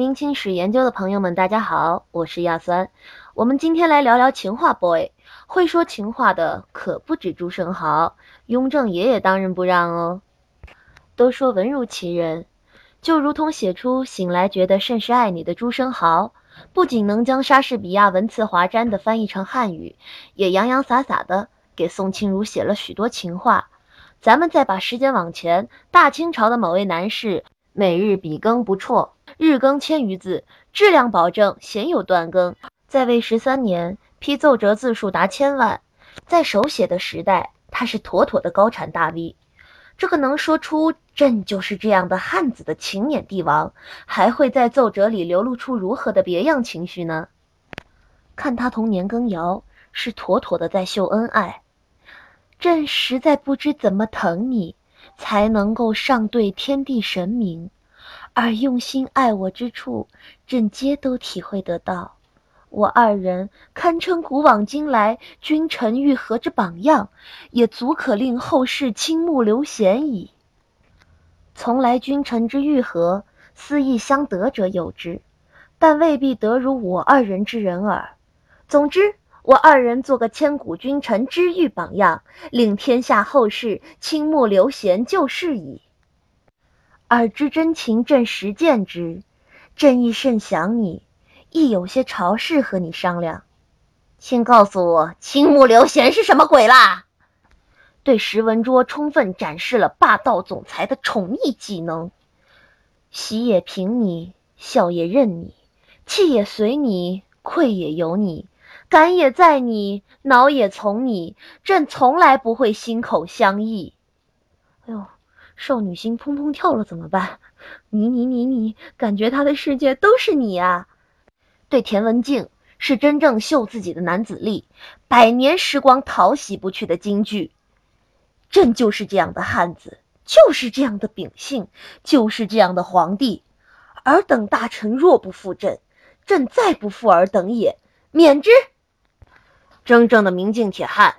明清史研究的朋友们，大家好，我是亚酸。我们今天来聊聊情话 boy。会说情话的可不止朱生豪，雍正爷爷当仁不让哦。都说文如其人，就如同写出“醒来觉得甚是爱你”的朱生豪，不仅能将莎士比亚文辞华瞻的翻译成汉语，也洋洋洒洒的给宋清如写了许多情话。咱们再把时间往前，大清朝的某位男士。每日笔耕不辍，日更千余字，质量保证，鲜有断更。在位十三年，批奏折字数达千万，在手写的时代，他是妥妥的高产大 V。这个能说出“朕就是这样的汉子”的勤勉帝王，还会在奏折里流露出如何的别样情绪呢？看他同年羹尧，是妥妥的在秀恩爱。朕实在不知怎么疼你。才能够上对天地神明，而用心爱我之处，朕皆都体会得到。我二人堪称古往今来君臣愈合之榜样，也足可令后世倾慕刘贤矣。从来君臣之愈合，私意相得者有之，但未必得如我二人之人耳。总之。我二人做个千古君臣知遇榜样，令天下后世倾慕刘贤就是矣。尔之真情，朕实见之。朕亦甚想你，亦有些朝事和你商量。请告诉我，青木刘贤是什么鬼啦？对石文卓充分展示了霸道总裁的宠溺技能。喜也凭你，笑也任你，气也随你，愧也由你。感也在你，恼也从你，朕从来不会心口相异。哎呦，少女心砰砰跳了怎么办？你你你你，感觉他的世界都是你啊！对田文镜是真正秀自己的男子力，百年时光淘洗不去的金句。朕就是这样的汉子，就是这样的秉性，就是这样的皇帝。尔等大臣若不负朕，朕再不负尔等也，免之。真正的明镜铁汉，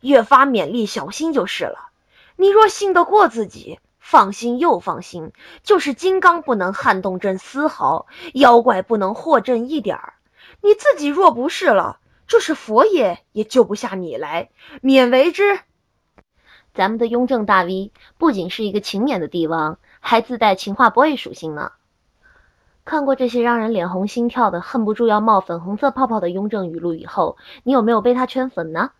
越发勉励小心就是了。你若信得过自己，放心又放心。就是金刚不能撼动朕丝毫，妖怪不能惑朕一点儿。你自己若不是了，就是佛爷也救不下你来，勉为之。咱们的雍正大 V 不仅是一个勤勉的帝王，还自带情话 boy 属性呢。看过这些让人脸红心跳的、恨不住要冒粉红色泡泡的雍正语录以后，你有没有被他圈粉呢？